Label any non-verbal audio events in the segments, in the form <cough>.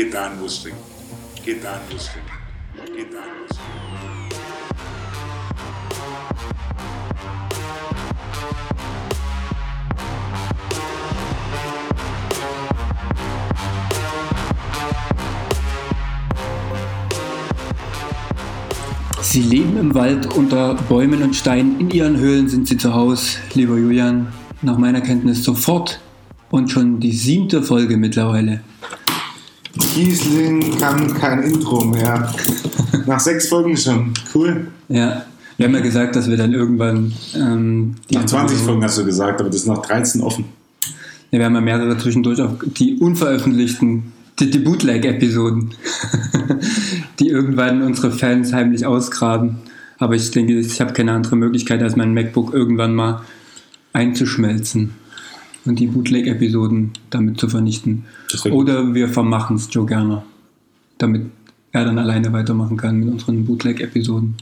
Geht da ein Wurstring. Geht da ein Wurstring. Geht da ein Wurstring. Sie leben im Wald unter Bäumen und Steinen. In ihren Höhlen sind sie zu Hause, lieber Julian. Nach meiner Kenntnis sofort und schon die siebte Folge mittlerweile. Kiesling kann kein Intro mehr. Nach sechs Folgen schon. Cool. Ja, wir haben ja gesagt, dass wir dann irgendwann. Ähm, die Nach 20 Folgen hast du gesagt, aber das ist noch 13 offen. Ja, wir haben ja mehrere zwischendurch auch die unveröffentlichten, die, die Bootleg-Episoden, <laughs> die irgendwann unsere Fans heimlich ausgraben. Aber ich denke, ich habe keine andere Möglichkeit, als mein MacBook irgendwann mal einzuschmelzen und die Bootleg-Episoden damit zu vernichten. Oder wir vermachen es Joe Gerner, damit er dann alleine weitermachen kann mit unseren Bootleg-Episoden.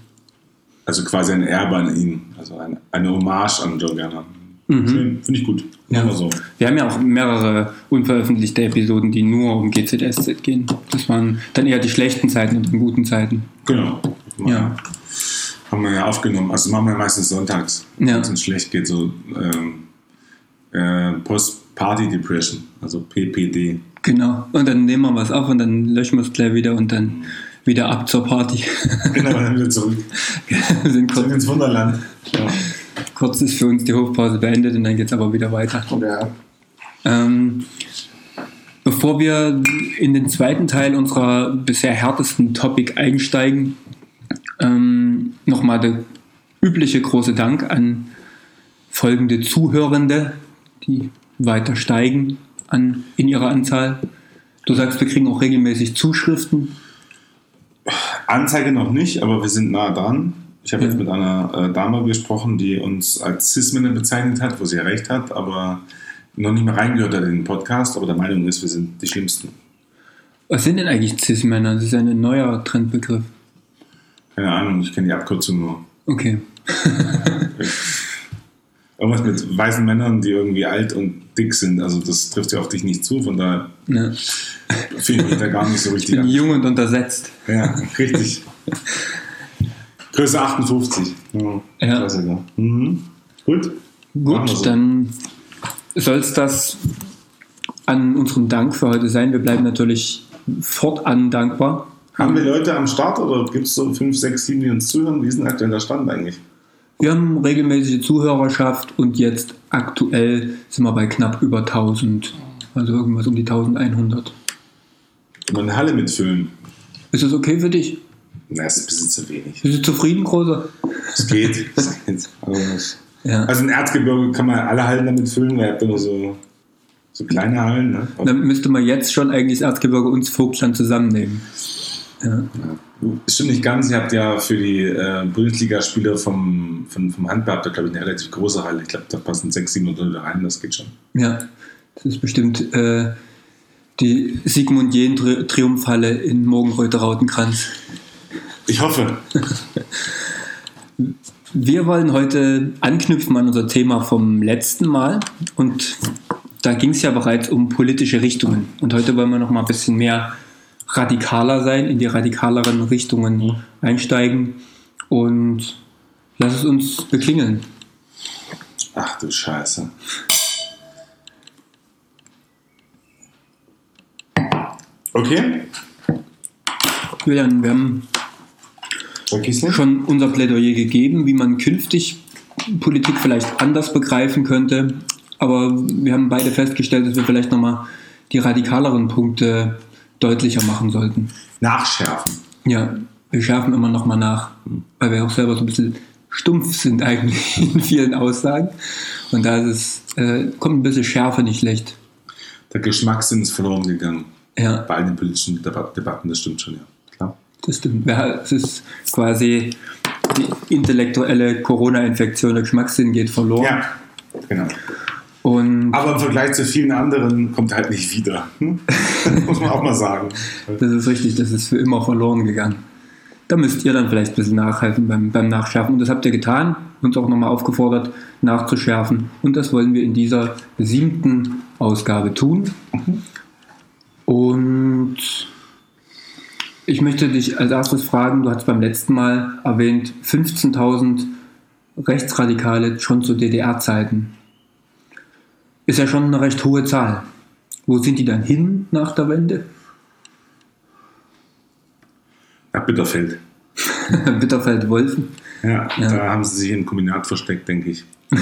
Also quasi ein Erbe an ihn. Also eine, eine Hommage an Joe Gerner. Schön, finde ich gut. Ja. So. Wir haben ja auch mehrere unveröffentlichte Episoden, die nur um GZSZ gehen. Das waren dann eher die schlechten Zeiten und die guten Zeiten. Genau. Ja. Haben wir ja aufgenommen. Also machen wir meistens sonntags, Ja. wenn es uns schlecht geht. So ähm, äh, Post-Party-Depression, also PPD. Genau. Und dann nehmen wir was auf und dann löschen wir es gleich wieder und dann wieder ab zur Party. <laughs> Genau, dann wieder zurück. <laughs> wir sind Zurück kurz, ins Wunderland. Ja. kurz ist für uns die Hochpause beendet und dann geht es aber wieder weiter. Ja. Ähm, bevor wir in den zweiten Teil unserer bisher härtesten Topic einsteigen, ähm, nochmal der übliche große Dank an folgende Zuhörende, die weiter steigen an, in ihrer Anzahl. Du sagst, wir kriegen auch regelmäßig Zuschriften. Anzeige noch nicht, aber wir sind nah dran. Ich habe Ja. jetzt mit einer äh, Dame gesprochen, die uns als Cis-Männer bezeichnet hat, wo sie recht hat, aber noch nicht mehr reingehört hat in den Podcast, aber der Meinung ist, wir sind die Schlimmsten. Was sind denn eigentlich Cis-Männer? Das ist ja ein neuer Trendbegriff. Keine Ahnung, ich kenne die Abkürzung nur. Okay. <laughs> <laughs> Irgendwas mit weißen Männern, die irgendwie alt und dick sind. Also das trifft ja auf dich nicht zu, von daher Ja. finde ich mich da gar nicht so <laughs> Ich richtig bin an. jung und untersetzt. Ja, richtig. Größe 58. Ja, Ja. Klassiker. Mhm. Gut. Gut, so. dann soll es das an unserem Dank für heute sein. Wir bleiben natürlich fortan dankbar. Haben wir Leute am Start oder gibt es so 5, 6, 7, die uns zuhören? Wie ist denn aktuell der Stand eigentlich? Wir haben regelmäßige Zuhörerschaft und jetzt aktuell sind wir bei knapp über 1000, also irgendwas um die 1100. Immer eine Halle mitfüllen. Ist das okay für dich? Na, ist ein bisschen zu wenig. Bist du zufrieden, Großer? Es geht. <laughs> Ja. Also in Erzgebirge kann man alle Hallen damit füllen, weil habt ja nur so, so kleine Hallen. Ne? Dann müsste man jetzt schon eigentlich das Erzgebirge und Vogtland zusammennehmen. Ja. Stimmt nicht ganz. Ihr habt ja für die äh, Bundesligaspieler vom, vom, vom Handball, habt ihr, glaube ich, eine relativ große Halle. Ich glaube, da passen 600, 700 rein, das geht schon. Ja, das ist bestimmt äh, die Sigmund Jähn Tri Triumphhalle in Morgenröte Rautenkranz. Ich hoffe. Wir wollen heute anknüpfen an unser Thema vom letzten Mal und da ging es ja bereits um politische Richtungen und heute wollen wir noch mal ein bisschen mehr radikaler sein, in die radikaleren Richtungen einsteigen und lass es uns beklingeln. Ach du Scheiße. Okay. Julian, wir haben schon unser Plädoyer gegeben, wie man künftig Politik vielleicht anders begreifen könnte. Aber wir haben beide festgestellt, dass wir vielleicht nochmal die radikaleren Punkte deutlicher machen sollten. Nachschärfen. Ja, wir schärfen immer nochmal nach, weil wir auch selber so ein bisschen stumpf sind eigentlich <laughs> in vielen Aussagen. Und da ist es, äh, kommt ein bisschen Schärfe nicht schlecht. Der Geschmackssinn ist verloren gegangen. Ja, Bei den politischen Debat Debatten, das stimmt schon, ja. Klar. das stimmt. Ja, es ist quasi die intellektuelle Corona-Infektion, der Geschmackssinn geht verloren. Ja, genau. Und Aber im Vergleich zu vielen anderen kommt halt nicht wieder. Hm? <laughs> Muss man auch mal sagen. Das ist richtig, das ist für immer verloren gegangen. Da müsst ihr dann vielleicht ein bisschen nachhelfen beim, beim Nachschärfen. Und das habt ihr getan, uns auch nochmal aufgefordert, nachzuschärfen. Und das wollen wir in dieser siebten Ausgabe tun. Und ich möchte dich als erstes fragen, du hast beim letzten Mal erwähnt, 15.000 Rechtsradikale schon zu DDR-Zeiten. Ist ja schon eine recht hohe Zahl. Wo sind die dann hin nach der Wende? Nach Bitterfeld. <laughs> Bitterfeld-Wolfen. Ja, Ja. da haben sie sich im Kombinat versteckt, denke ich. <laughs>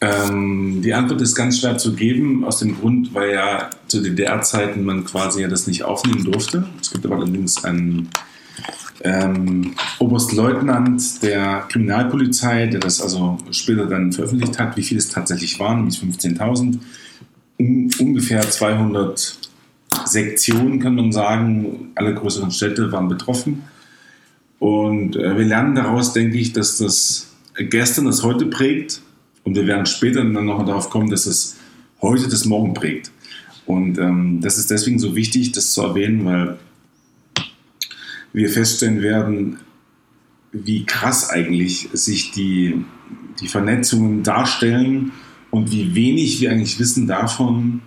ähm, die Antwort ist ganz schwer zu geben, aus dem Grund, weil ja zu DDR-Zeiten man quasi ja das nicht aufnehmen durfte. Es gibt aber allerdings einen ähm, Oberstleutnant der Kriminalpolizei, der das also später dann veröffentlicht hat, wie viele es tatsächlich waren, nämlich 15.000. Um, ungefähr 200 Sektionen, kann man sagen. Alle größeren Städte waren betroffen. Und äh, wir lernen daraus, denke ich, dass das gestern das heute prägt. Und wir werden später dann noch darauf kommen, dass es heute das Morgen prägt. Und ähm, das ist deswegen so wichtig, das zu erwähnen, weil wir feststellen werden, wie krass eigentlich sich die, die Vernetzungen darstellen und wie wenig wir eigentlich wissen davon,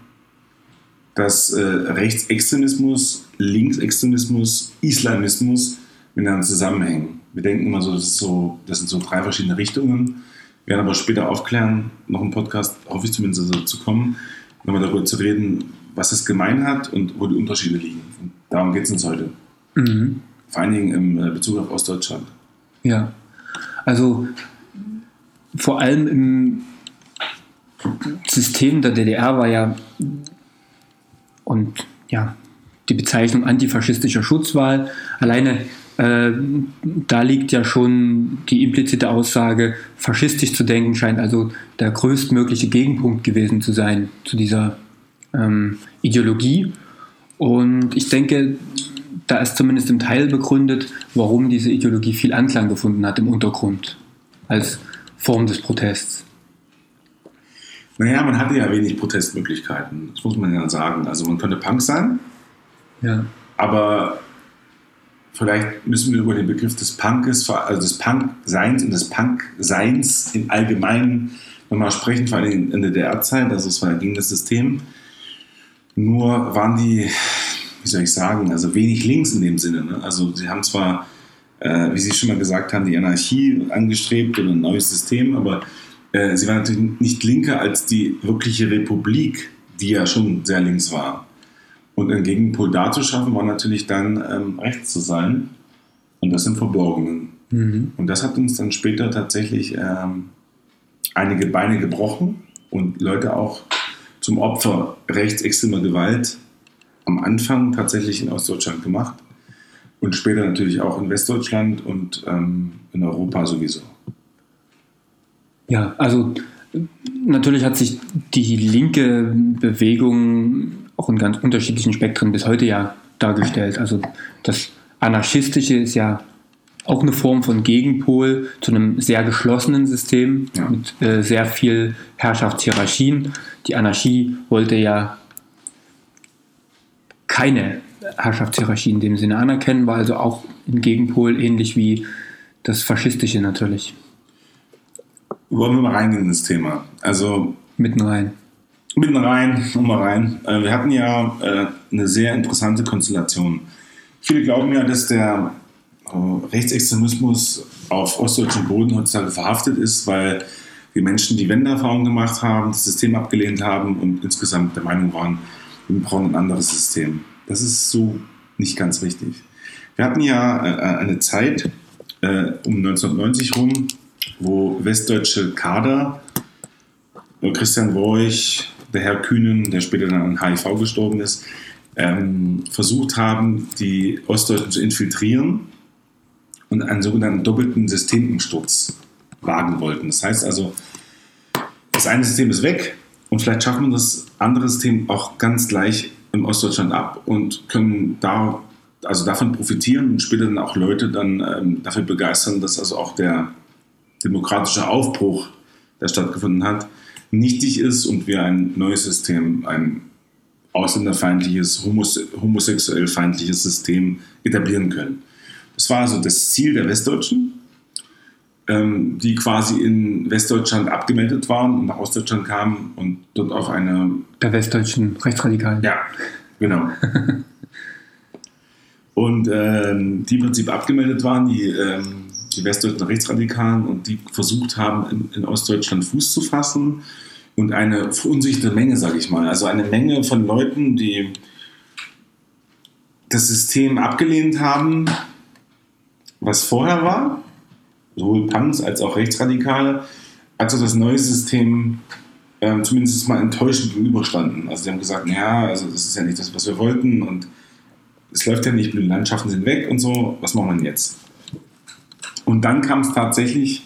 dass äh, Rechtsextremismus, Linksextremismus, Islamismus miteinander zusammenhängen. Wir denken immer so, das, so, das sind so drei verschiedene Richtungen. Wir werden aber später aufklären, noch im Podcast, hoffe ich zumindest dazu kommen, nochmal darüber zu reden, was es gemein hat und wo die Unterschiede liegen. Und darum geht es uns heute. Mhm. Vor allen Dingen im äh, Bezug auf Ostdeutschland. Ja, also vor allem im System der DDR war ja und ja die Bezeichnung antifaschistischer Schutzwahl alleine äh, da liegt ja schon die implizite Aussage, faschistisch zu denken scheint also der größtmögliche Gegenpunkt gewesen zu sein zu dieser ähm, Ideologie. Und ich denke, da ist zumindest im Teil begründet, warum diese Ideologie viel Anklang gefunden hat im Untergrund als Form des Protests. Naja, man hatte ja wenig Protestmöglichkeiten, das muss man ja sagen. Also man könnte Punk sein, Ja, aber vielleicht müssen wir über den Begriff des Punkes, also des Punk-Seins und des Punk-Seins im Allgemeinen nochmal sprechen, vor allem in der DDR-Zeit, also es war gegen das System. Nur waren die, wie soll ich sagen, also wenig links in dem Sinne. Ne? Also sie haben zwar, äh, wie Sie schon mal gesagt haben, die Anarchie angestrebt oder ein neues System, aber äh, sie waren natürlich nicht linker als die wirkliche Republik, die ja schon sehr links war. Und einen Gegenpol dazu schaffen, war natürlich dann ähm, rechts zu sein und das im Verborgenen. mhm. Und das hat uns dann später tatsächlich ähm, einige Beine gebrochen und Leute auch zum Opfer rechtsextremer Gewalt am Anfang tatsächlich in Ostdeutschland gemacht und später natürlich auch in Westdeutschland und ähm, in Europa sowieso. Ja also natürlich hat sich die linke Bewegung auch in ganz unterschiedlichen Spektren bis heute ja dargestellt. Also das Anarchistische ist ja auch eine Form von Gegenpol zu einem sehr geschlossenen System Ja. mit äh, sehr viel Herrschaftshierarchien. Die Anarchie wollte ja keine Herrschaftshierarchie in dem Sinne anerkennen, war also auch ein Gegenpol, ähnlich wie das Faschistische natürlich, Wollen wir mal reingehen in das Thema? Also mitten rein. Mitten rein, nochmal rein. Äh, Wir hatten ja äh, eine sehr interessante Konstellation. Viele glauben ja, dass der äh, Rechtsextremismus auf ostdeutschem Boden heutzutage verhaftet ist, weil die Menschen die Wendeerfahrung gemacht haben, das System abgelehnt haben und insgesamt der Meinung waren, wir brauchen ein anderes System. Das ist so nicht ganz richtig. Wir hatten ja eine Zeit um 1990 rum, wo westdeutsche Kader Christian Worch, der Herr Kühnen, der später dann an HIV gestorben ist, ähm, versucht haben, die Ostdeutschen zu infiltrieren und einen sogenannten doppelten Systemumsturz wagen wollten. Das heißt also, das eine System ist weg und vielleicht schaffen wir das andere System auch ganz gleich in Ostdeutschland ab und können da, also davon profitieren und später dann auch Leute dann ähm, dafür begeistern, dass also auch der demokratische Aufbruch, der stattgefunden hat, nichtig ist und wir ein neues System, ein ausländerfeindliches, homose homosexuell feindliches System etablieren können. Das war also das Ziel der Westdeutschen, ähm, die quasi in Westdeutschland abgemeldet waren und nach Ostdeutschland kamen und dort auf eine Der westdeutschen Rechtsradikalen. ja, Genau. <laughs> und ähm, die im Prinzip abgemeldet waren, die, ähm, die westdeutschen Rechtsradikalen und die versucht haben, in, in Ostdeutschland Fuß zu fassen und eine verunsicherte Menge, sage ich mal. Also eine Menge von Leuten, die das System abgelehnt haben, was vorher war, sowohl Punks als auch Rechtsradikale, als auch das neue System ähm, zumindest mal enttäuschend gegenüberstanden. Also sie haben gesagt, ja, also das ist ja nicht das, was wir wollten und es läuft ja nicht, die Landschaften sind weg und so, was machen wir denn jetzt? Und dann kam es tatsächlich.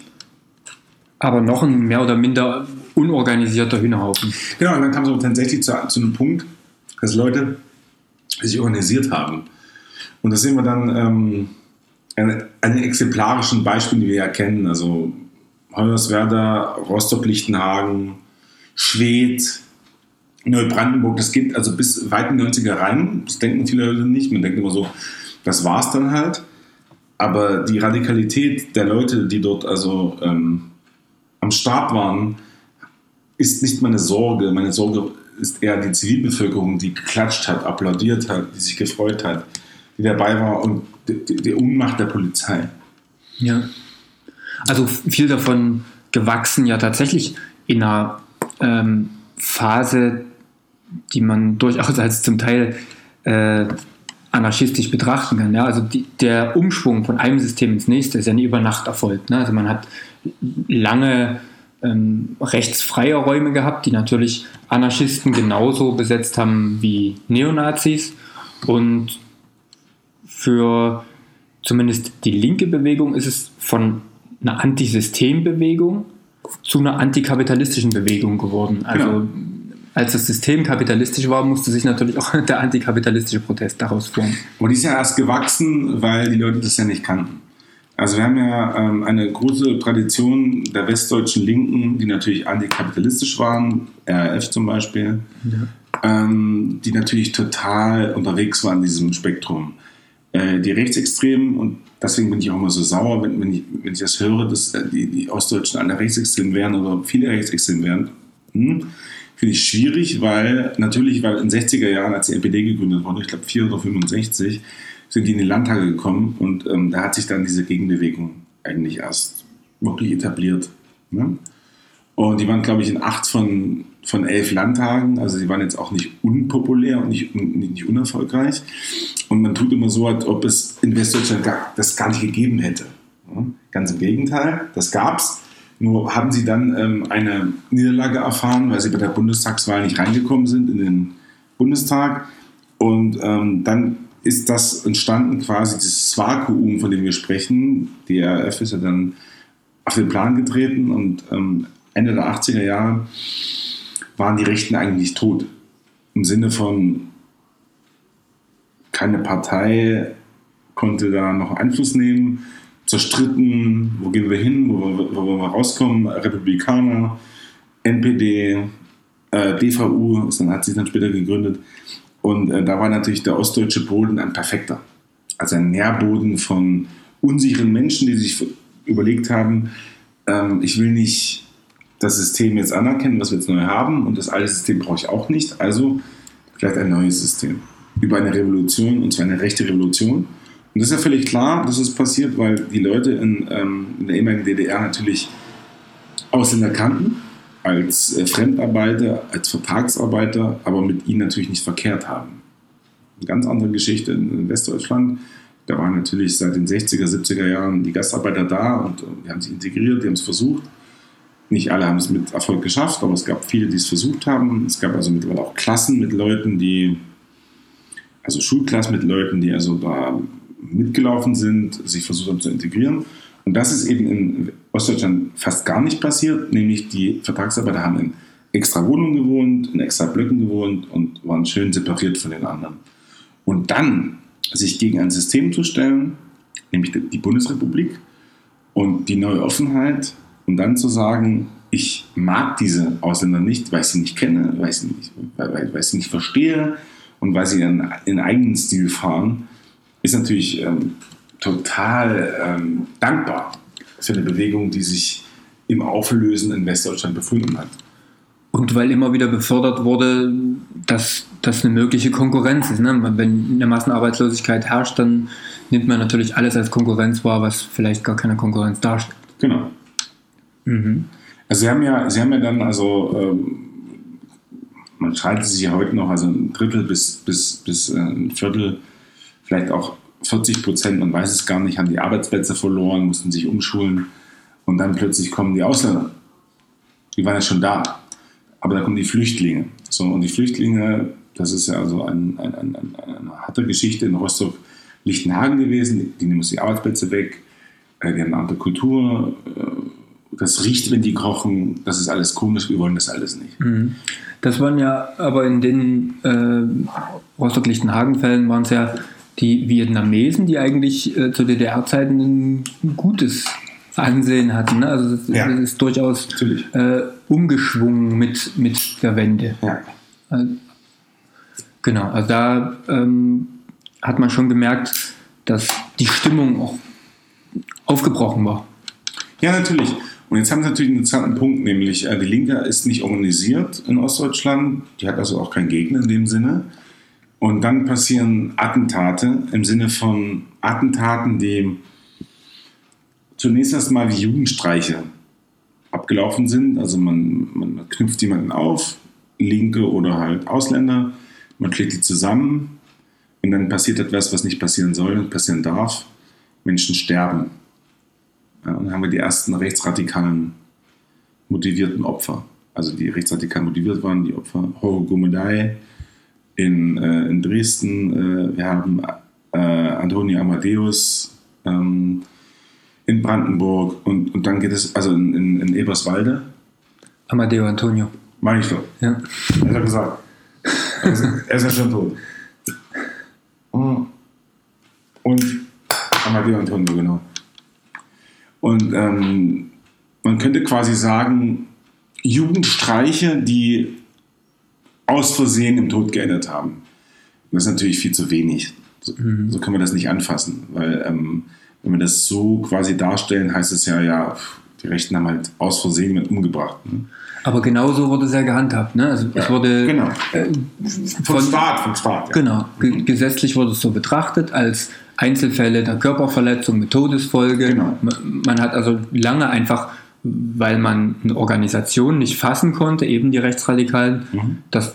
Aber noch ein mehr oder minder unorganisierter Hühnerhaufen. Genau, und dann kam es aber tatsächlich zu, zu einem Punkt, dass Leute sich organisiert haben. Und das sehen wir dann ähm, an, an den exemplarischen Beispielen, die wir ja kennen. Also Hoyerswerda, Rostock-Lichtenhagen, Schwedt, Neubrandenburg, das geht also bis weit in die 90er rein. Das denken viele Leute nicht. Man denkt immer so, das war's dann halt. Aber die Radikalität der Leute, die dort also ähm, am Start waren, ist nicht meine Sorge. Meine Sorge ist eher die Zivilbevölkerung, die geklatscht hat, applaudiert hat, die sich gefreut hat, die dabei war und die, die, die Unmacht der Polizei. Ja. Also viel davon gewachsen ja tatsächlich in einer ähm, Phase, die man durchaus als zum Teil äh, anarchistisch betrachten kann. Ja? Also die, der Umschwung von einem System ins nächste ist ja nie über Nacht erfolgt. Ne? Also man hat lange ähm, rechtsfreie Räume gehabt, die natürlich Anarchisten genauso besetzt haben wie Neonazis. Und für zumindest die linke Bewegung ist es von einer Antisystembewegung zu einer antikapitalistischen Bewegung geworden. Also genau. Als das System kapitalistisch war, musste sich natürlich auch <laughs> der antikapitalistische Protest daraus formen. Und die ist ja erst gewachsen, weil die Leute das ja nicht kannten. Also wir haben ja ähm, eine große Tradition der westdeutschen Linken, die natürlich antikapitalistisch waren, RAF zum Beispiel, ja. ähm, die natürlich total unterwegs waren in diesem Spektrum. Äh, die Rechtsextremen, und deswegen bin ich auch immer so sauer, wenn, wenn, ich, wenn ich das höre, dass äh, die, die Ostdeutschen alle rechtsextrem wären oder viele rechtsextrem wären, hm, finde ich schwierig, weil natürlich, weil in den 60er Jahren, als die NPD gegründet wurde, ich glaube 4 oder 65, sind die in die Landtage gekommen und ähm, da hat sich dann diese Gegenbewegung eigentlich erst wirklich etabliert. Ne? Und die waren, glaube ich, in acht von, von elf Landtagen. Also sie waren jetzt auch nicht unpopulär und nicht, nicht unerfolgreich. Und man tut immer so, als ob es in Westdeutschland gar, das gar nicht gegeben hätte. Ganz im Gegenteil, das gab es. Nur haben sie dann ähm, eine Niederlage erfahren, weil sie bei der Bundestagswahl nicht reingekommen sind in den Bundestag. Und ähm, dann ist das entstanden, quasi dieses Vakuum, von dem wir sprechen. Die RAF ist ja dann auf den Plan getreten und ähm, Ende der 80er Jahre waren die Rechten eigentlich tot. Im Sinne von, keine Partei konnte da noch Einfluss nehmen, zerstritten, wo gehen wir hin, wo, wo, wo wir rauskommen, Republikaner, NPD, äh, DVU, dann hat sich dann später gegründet. Und äh, da war natürlich der ostdeutsche Boden ein perfekter. Also ein Nährboden von unsicheren Menschen, die sich überlegt haben, ähm, ich will nicht das System jetzt anerkennen, was wir jetzt neu haben, und das alte System brauche ich auch nicht, also vielleicht ein neues System. Über eine Revolution, und zwar eine rechte Revolution. Und das ist ja völlig klar, dass es passiert, weil die Leute in, ähm, in der ehemaligen DDR natürlich Ausländer kannten, als äh, Fremdarbeiter, als Vertragsarbeiter, aber mit ihnen natürlich nicht verkehrt haben. Eine ganz andere Geschichte in, Westdeutschland. Da waren natürlich seit den 60er, 70er Jahren die Gastarbeiter da und die haben sich integriert, die haben es versucht. Nicht alle haben es mit Erfolg geschafft, aber es gab viele, die es versucht haben. Es gab also mittlerweile auch Klassen mit Leuten, die, also Schulklassen mit Leuten, die also da mitgelaufen sind, sich versucht haben zu integrieren. Und das ist eben in Ostdeutschland fast gar nicht passiert, nämlich die Vertragsarbeiter haben in extra Wohnungen gewohnt, in extra Blöcken gewohnt und waren schön separiert von den anderen. Und dann sich gegen ein System zu stellen, nämlich die Bundesrepublik und die neue Offenheit und dann zu sagen, ich mag diese Ausländer nicht, weil ich sie nicht kenne, weil ich sie nicht, weil, weil ich sie nicht verstehe und weil sie ihren, ihren eigenen Stil fahren, ist natürlich ähm, total ähm, dankbar für eine Bewegung, die sich im Auflösen in Westdeutschland befunden hat. Und weil immer wieder befördert wurde, dass das eine mögliche Konkurrenz ist. Ne? Wenn eine Massenarbeitslosigkeit herrscht, dann nimmt man natürlich alles als Konkurrenz wahr, was vielleicht gar keine Konkurrenz darstellt. Genau. Mhm. Also Sie haben ja, Sie haben ja dann, also ähm, man schreitet sich ja heute noch, also ein Drittel bis, bis, bis äh, ein Viertel, vielleicht auch 40 Prozent, man weiß es gar nicht, haben die Arbeitsplätze verloren, mussten sich umschulen und dann plötzlich kommen die Ausländer. Die waren ja schon da. Aber da kommen die Flüchtlinge. So, und die Flüchtlinge, das ist ja also ein, ein, ein, eine harte Geschichte in Rostock-Lichtenhagen gewesen. Die nehmen uns die Arbeitsplätze weg, äh, die haben eine andere Kultur. Äh, das riecht, wenn die kochen. Das ist alles komisch, wir wollen das alles nicht. Mhm. Das waren ja, aber in den äh, Rostock-Lichtenhagen-Fällen waren es ja die Vietnamesen, die eigentlich äh, zu DDR-Zeiten ein gutes Ansehen hatten. Ne? Also das, Ja. das ist durchaus äh, umgeschwungen mit, mit der Wende. Ja. Äh, Genau, also da ähm, hat man schon gemerkt, dass die Stimmung auch aufgebrochen war. Ja, natürlich. Und jetzt haben Sie natürlich einen interessanten Punkt, nämlich äh, die Linke ist nicht organisiert in Ostdeutschland. Die hat also auch keinen Gegner in dem Sinne. Und dann passieren Attentate im Sinne von Attentaten, die zunächst erstmal wie Jugendstreiche abgelaufen sind. Also man, man knüpft jemanden auf, Linke oder halt Ausländer, man schlägt die zusammen und dann passiert etwas, was nicht passieren soll und passieren darf. Menschen sterben. Ja, und dann haben wir die ersten rechtsradikalen motivierten Opfer. Also die rechtsradikal motiviert waren, die Opfer. Horo Gomedai in, äh, in Dresden. Äh, wir haben äh, Antonio Amadeus ähm, in Brandenburg. Und, und dann geht es, also in, in, in Eberswalde, Amadeo Antonio. meine ich doch. Ja. Er hat gesagt. Er ist, er ist ja schon tot. Und Amadeo Antonio, genau. Und ähm, man könnte quasi sagen, Jugendstreiche, die aus Versehen im Tod geendet haben. Das ist natürlich viel zu wenig. So, so können wir das nicht anfassen, weil ähm, wenn wir das so quasi darstellen, heißt es ja, ja, die Rechten haben halt aus Versehen jemanden umgebracht. Ne? Aber genau so wurde es ja gehandhabt. Ne? Also es wurde Genau. äh, Vom von, Staat, vom Staat. Ja. Genau, ge gesetzlich wurde es so betrachtet als Einzelfälle der Körperverletzung mit Todesfolge. Genau. Man, man hat also lange einfach, weil man eine Organisation nicht fassen konnte, eben die Rechtsradikalen, Mhm. das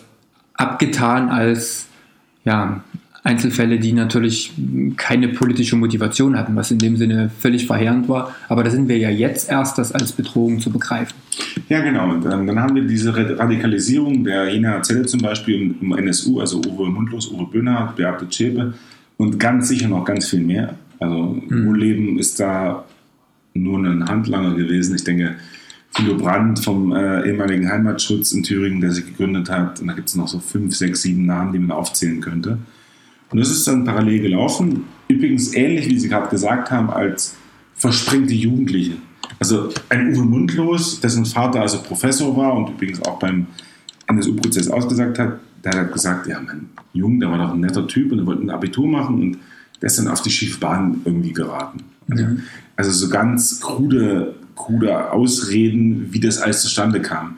abgetan als ja, Einzelfälle, die natürlich keine politische Motivation hatten, was in dem Sinne völlig verheerend war. Aber da sind wir ja jetzt erst, das als Bedrohung zu begreifen. Ja, genau. Und ähm, dann haben wir diese Ra- Radikalisierung der Jena Zelle zum Beispiel im, NSU, also Uwe Mundlos, Uwe Böhner, Beate Zschäpe und ganz sicher noch ganz viel mehr. Also Mhm. Urleben ist da nur ein Handlanger gewesen. Ich denke, Thilo Brandt vom äh, ehemaligen Heimatschutz in Thüringen, der sich gegründet hat. Und da gibt es noch so fünf, sechs, sieben Namen, die man aufzählen könnte. Und das ist dann parallel gelaufen. Übrigens ähnlich, wie Sie gerade gesagt haben, als versprengte Jugendliche. Also ein Uwe Mundlos, dessen Vater also Professor war und übrigens auch beim NSU-Prozess ausgesagt hat, der hat gesagt, ja, mein Junge, der war doch ein netter Typ und er wollte ein Abitur machen und der ist dann auf die schiefe Bahn irgendwie geraten. Also, Ja. also so ganz krude, krude Ausreden, wie das alles zustande kam.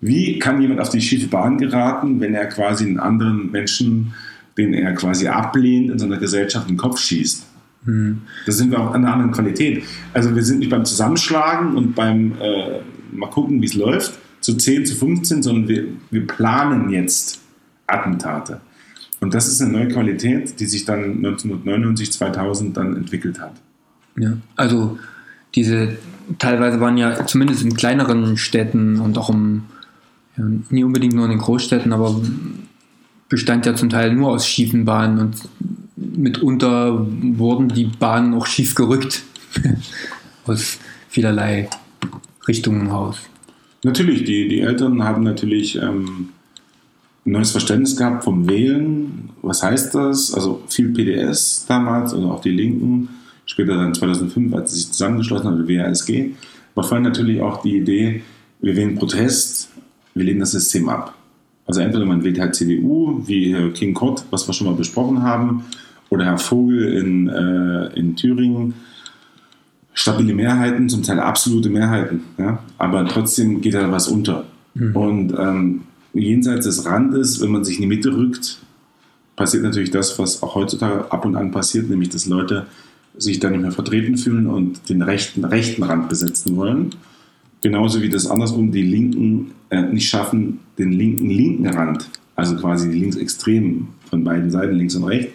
Wie kann jemand auf die schiefe Bahn geraten, wenn er quasi einen anderen Menschen, den er quasi ablehnt, in seiner Gesellschaft in den Kopf schießt? Da sind wir auch an einer anderen Qualität. Also wir sind nicht beim Zusammenschlagen und beim äh, mal gucken, wie es läuft, zu 10, zu 15, sondern wir, wir planen jetzt Attentate. Und das ist eine neue Qualität, die sich dann 1999, 2000 dann entwickelt hat. Ja. Also diese teilweise waren ja zumindest in kleineren Städten und auch im, ja, nie unbedingt nur in den Großstädten, aber bestand ja zum Teil nur aus schiefen Bahnen und mitunter wurden die Bahnen auch schief gerückt <laughs> aus vielerlei Richtungen raus. Natürlich, die, die Eltern haben natürlich ähm, ein neues Verständnis gehabt vom Wählen. Was heißt das? Also viel PDS damals oder auch die Linken, später dann 2005, als sie sich zusammengeschlossen die WASG, war vorhin natürlich auch die Idee, wir wählen Protest, wir lehnen das System ab. Also entweder man wählt halt CDU, wie Herr King Kott, was wir schon mal besprochen haben, oder Herr Vogel in, äh, in Thüringen, stabile Mehrheiten, zum Teil absolute Mehrheiten. Ja? Aber trotzdem geht da was unter. Und ähm, jenseits des Randes, wenn man sich in die Mitte rückt, passiert natürlich das, was auch heutzutage ab und an passiert, nämlich dass Leute sich dann nicht mehr vertreten fühlen und den rechten, rechten Rand besetzen wollen. Genauso wie das andersrum die Linken äh, nicht schaffen, den linken linken Rand, also quasi die Linksextremen von beiden Seiten, links und rechts,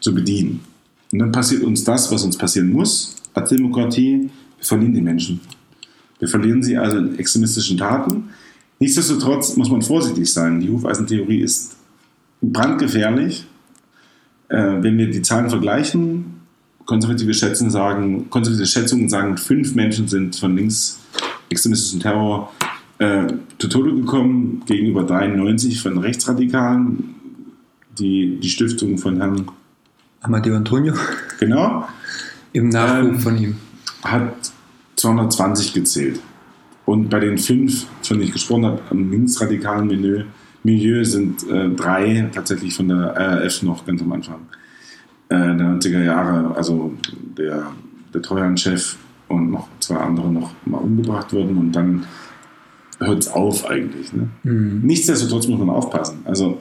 zu bedienen. Und dann passiert uns das, was uns passieren muss als Demokratie. Wir verlieren die Menschen. Wir verlieren sie also in extremistischen Taten. Nichtsdestotrotz muss man vorsichtig sein. Die Hufeisentheorie ist brandgefährlich. Äh, wenn wir die Zahlen vergleichen, konservative Schätzungen sagen, konservative Schätzungen sagen, fünf Menschen sind von linksextremistischen Terror äh, zu Tode gekommen, gegenüber 93 von Rechtsradikalen. Die, die Stiftung von Herrn Amadeo Antonio. Genau. Im Nachruf Ähm, von ihm. hat 220 gezählt. Und bei den fünf, von denen ich gesprochen habe, am linksradikalen Milieu, Milieu sind äh, drei tatsächlich von der RAF noch ganz am Anfang äh, der 90er Jahre. Also der, der Treuhandchef und noch zwei andere noch mal umgebracht wurden und dann hört es auf eigentlich. Ne? Nichtsdestotrotz muss man aufpassen. Also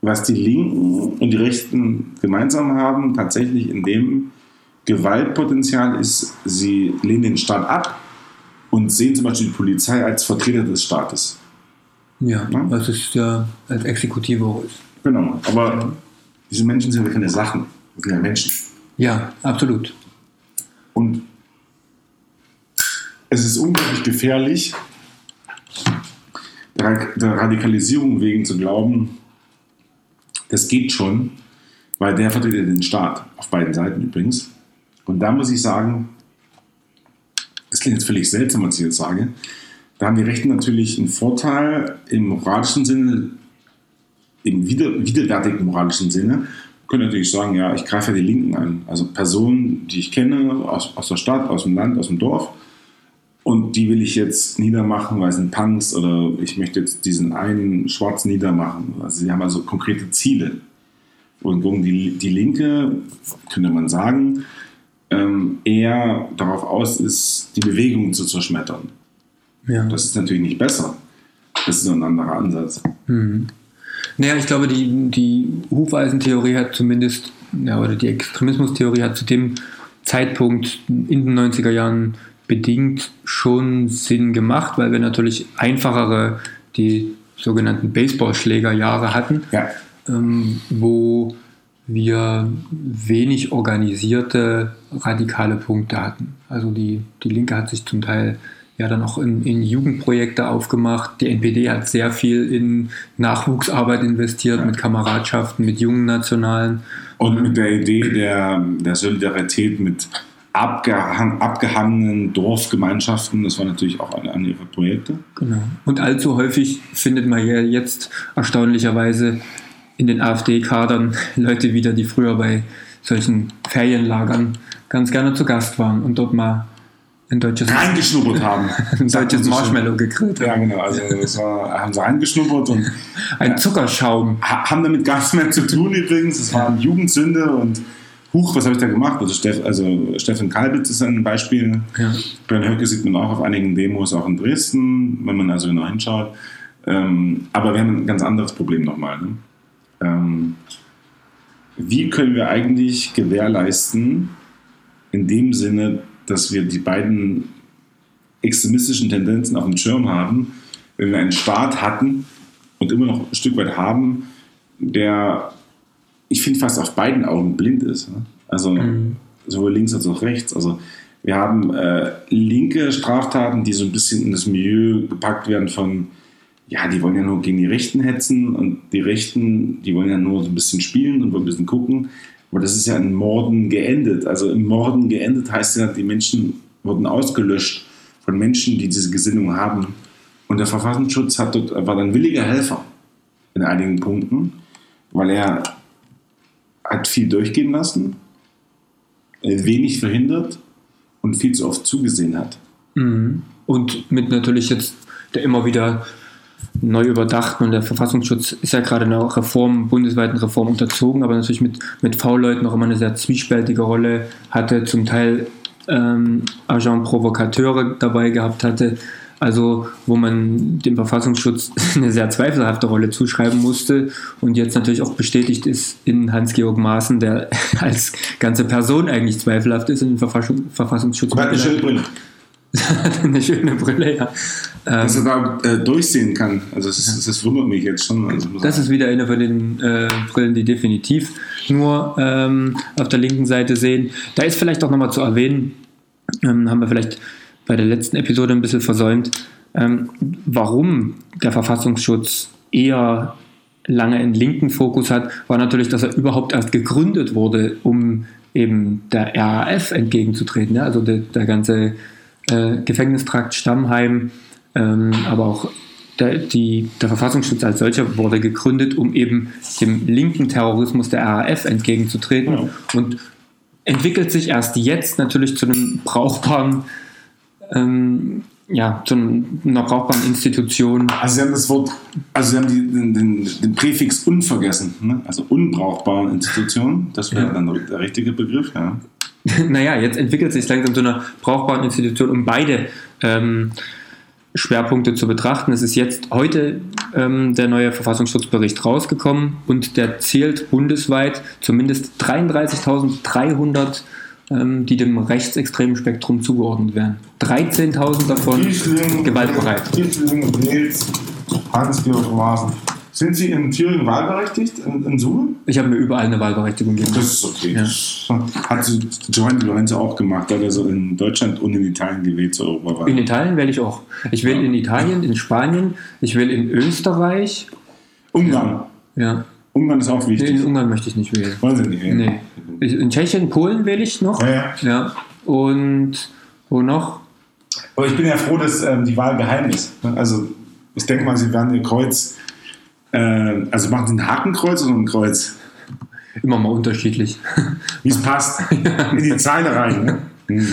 was die Linken und die Rechten gemeinsam haben, tatsächlich in dem Gewaltpotenzial ist, sie lehnen den Staat ab und sehen zum Beispiel die Polizei als Vertreter des Staates. Ja, Ne? was es ja als Exekutive auch ist. Genau, aber diese Menschen sind ja keine Sachen, das sind ja Menschen. Ja, absolut. Und es ist unglaublich gefährlich, der Ra- der Radikalisierung wegen zu glauben, das geht schon, weil der vertritt ja den Staat, auf beiden Seiten übrigens. Und da muss ich sagen, das klingt jetzt völlig seltsam, was ich jetzt sage, da haben die Rechten natürlich einen Vorteil im moralischen Sinne, im wider, widerwärtigen moralischen Sinne, können natürlich sagen, ja, ich greife ja die Linken an. Also Personen, die ich kenne, aus, aus der Stadt, aus dem Land, aus dem Dorf. Und die will ich jetzt niedermachen, weil es sind Punks oder ich möchte jetzt diesen einen Schwarz niedermachen. Also sie haben also konkrete Ziele. Und die, die Linke, könnte man sagen, ähm, eher darauf aus ist, die Bewegung zu zerschmettern. Ja. Das ist natürlich nicht besser. Das ist ein anderer Ansatz. Naja, ich glaube, die, die Hufeisentheorie hat zumindest, ja, oder die Extremismustheorie hat zu dem Zeitpunkt in den 90er Jahren bedingt schon Sinn gemacht, weil wir natürlich einfachere, die sogenannten Baseballschlägerjahre hatten, Ja, ähm, wo wir wenig organisierte radikale Punkte hatten. Also die, die Linke hat sich zum Teil ja dann auch in, in Jugendprojekte aufgemacht. Die NPD hat sehr viel in Nachwuchsarbeit investiert, mit Kameradschaften, mit jungen Nationalen. Und mit der Idee der, der Solidarität mit abgehang, abgehangenen Dorfgemeinschaften, das war natürlich auch eine, eine ihrer Projekte. Genau. Und allzu häufig findet man ja jetzt erstaunlicherweise in den AfD-Kadern Leute wieder, die früher bei solchen Ferienlagern ganz gerne zu Gast waren und dort mal ein deutsches, Reingeschnuppert haben. <laughs> ein deutsches Marshmallow gegrillt Ja, genau. Also das war, haben sie reingeschnuppert und <laughs> Ein Zuckerschaum. ha- haben damit gar nichts mehr zu tun übrigens. Es waren Jugendsünde und Huch, was habe ich da gemacht? Also, Steff, also Steffen Kalbitz ist ein Beispiel. Ja. Bernd Höcke sieht man auch auf einigen Demos, auch in Dresden, wenn man also genau hinschaut. Ähm, aber wir haben ein ganz anderes Problem nochmal. Ne? Ähm, wie können wir eigentlich gewährleisten, in dem Sinne, dass wir die beiden extremistischen Tendenzen auf dem Schirm haben, wenn wir einen Staat hatten und immer noch ein Stück weit haben, der, ich finde, fast auf beiden Augen blind ist. Ne? Also sowohl links als auch rechts. Also wir haben äh, linke Straftaten, die so ein bisschen in das Milieu gepackt werden von, ja, die wollen ja nur gegen die Rechten hetzen und die Rechten, die wollen ja nur so ein bisschen spielen und wollen ein bisschen gucken. Aber das ist ja in Morden geendet. Also im Morden geendet heißt ja, die Menschen wurden ausgelöscht von Menschen, die diese Gesinnung haben. Und der Verfassungsschutz hat dort, war dann williger Helfer in einigen Punkten, weil er hat viel durchgehen lassen, äh, wenig verhindert und viel zu oft zugesehen hat. Mhm. Und mit natürlich jetzt der immer wieder neu überdachten und der Verfassungsschutz ist ja gerade einer Reform, bundesweiten Reform unterzogen, aber natürlich mit, mit V-Leuten noch immer eine sehr zwiespältige Rolle hatte, zum Teil ähm, Agent Provokateure dabei gehabt hatte. Also wo man dem Verfassungsschutz <laughs> eine sehr zweifelhafte Rolle zuschreiben musste und jetzt natürlich auch bestätigt ist in Hans-Georg Maaßen, der <laughs> als ganze Person eigentlich zweifelhaft ist in den Verfassung, Verfassungsschutz. Hat eine schöne Brille. eine schöne Brille, ja. Dass er da äh, durchsehen kann. Also das, das, das wundert mich jetzt schon. Also Das ist wieder eine von den äh, Brillen, die definitiv nur ähm, auf der linken Seite sehen. Da ist vielleicht auch nochmal zu erwähnen, ähm, haben wir vielleicht bei der letzten Episode ein bisschen versäumt, ähm, warum der Verfassungsschutz eher lange einen linken Fokus hat, war natürlich, dass er überhaupt erst gegründet wurde, um eben der RAF entgegenzutreten. Ja? Also der, der ganze äh, Gefängnistrakt Stammheim, ähm, aber auch der, die, der Verfassungsschutz als solcher wurde gegründet, um eben dem linken Terrorismus der RAF entgegenzutreten Ja. und entwickelt sich erst jetzt natürlich zu einem brauchbaren, ähm, ja, zu einer brauchbaren Institution. Also Sie haben das Wort, also Sie haben die, den, den, den Präfix unvergessen, ne? also unbrauchbare Institution, das wäre Ja. dann der richtige Begriff, ja. <laughs> naja, jetzt entwickelt sich langsam zu einer brauchbaren Institution, um beide ähm, Schwerpunkte zu betrachten. Es ist jetzt heute ähm, der neue Verfassungsschutzbericht rausgekommen und der zählt bundesweit zumindest 33.300, ähm, die dem rechtsextremen Spektrum zugeordnet werden. 13.000 davon gewaltbereit. Kiesling, Nils, Hans-Georg Maaßen. Sind Sie in Thüringen wahlberechtigt, in, in Summe? Ich habe mir überall eine Wahlberechtigung gegeben. Das ist okay. Ja. Hat Giovanni Lorenzo auch gemacht, weil er so in Deutschland und in Italien gewählt zur Europawahl. In Italien wähle ich auch. Ich wähle in Italien, in Spanien, ich wähle in Österreich. Ungarn. Ja. Ungarn ist auch Nee, wichtig. in Ungarn möchte ich nicht wählen. Wollen Sie nicht? wählen? Nee. In Tschechien, Polen wähle ich noch. Ja, ja. Ja. Und wo noch? Aber ich bin ja froh, dass ähm, die Wahl geheim ist. Also ich denke mal, Sie werden Ihr Kreuz, äh, also machen Sie ein Hakenkreuz oder ein Kreuz? Immer mal unterschiedlich. <laughs> Wie es passt. <laughs> In die Zeile rein. Ne? Hm.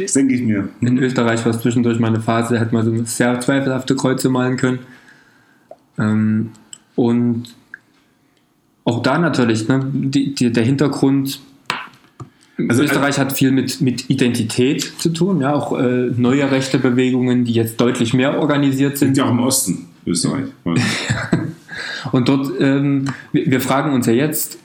Das denke ich mir. In Österreich war es zwischendurch mal eine Phase, da hat man so sehr zweifelhafte Kreuze malen können. Ähm, und auch da natürlich, ne, die, die, der Hintergrund. Also- Österreich hat viel mit, mit Identität zu tun, ja, auch äh, neue rechte Bewegungen, die jetzt deutlich mehr organisiert Sind sind. ja auch im Osten Österreich. <laughs> Und dort, ähm, wir, fragen uns ja jetzt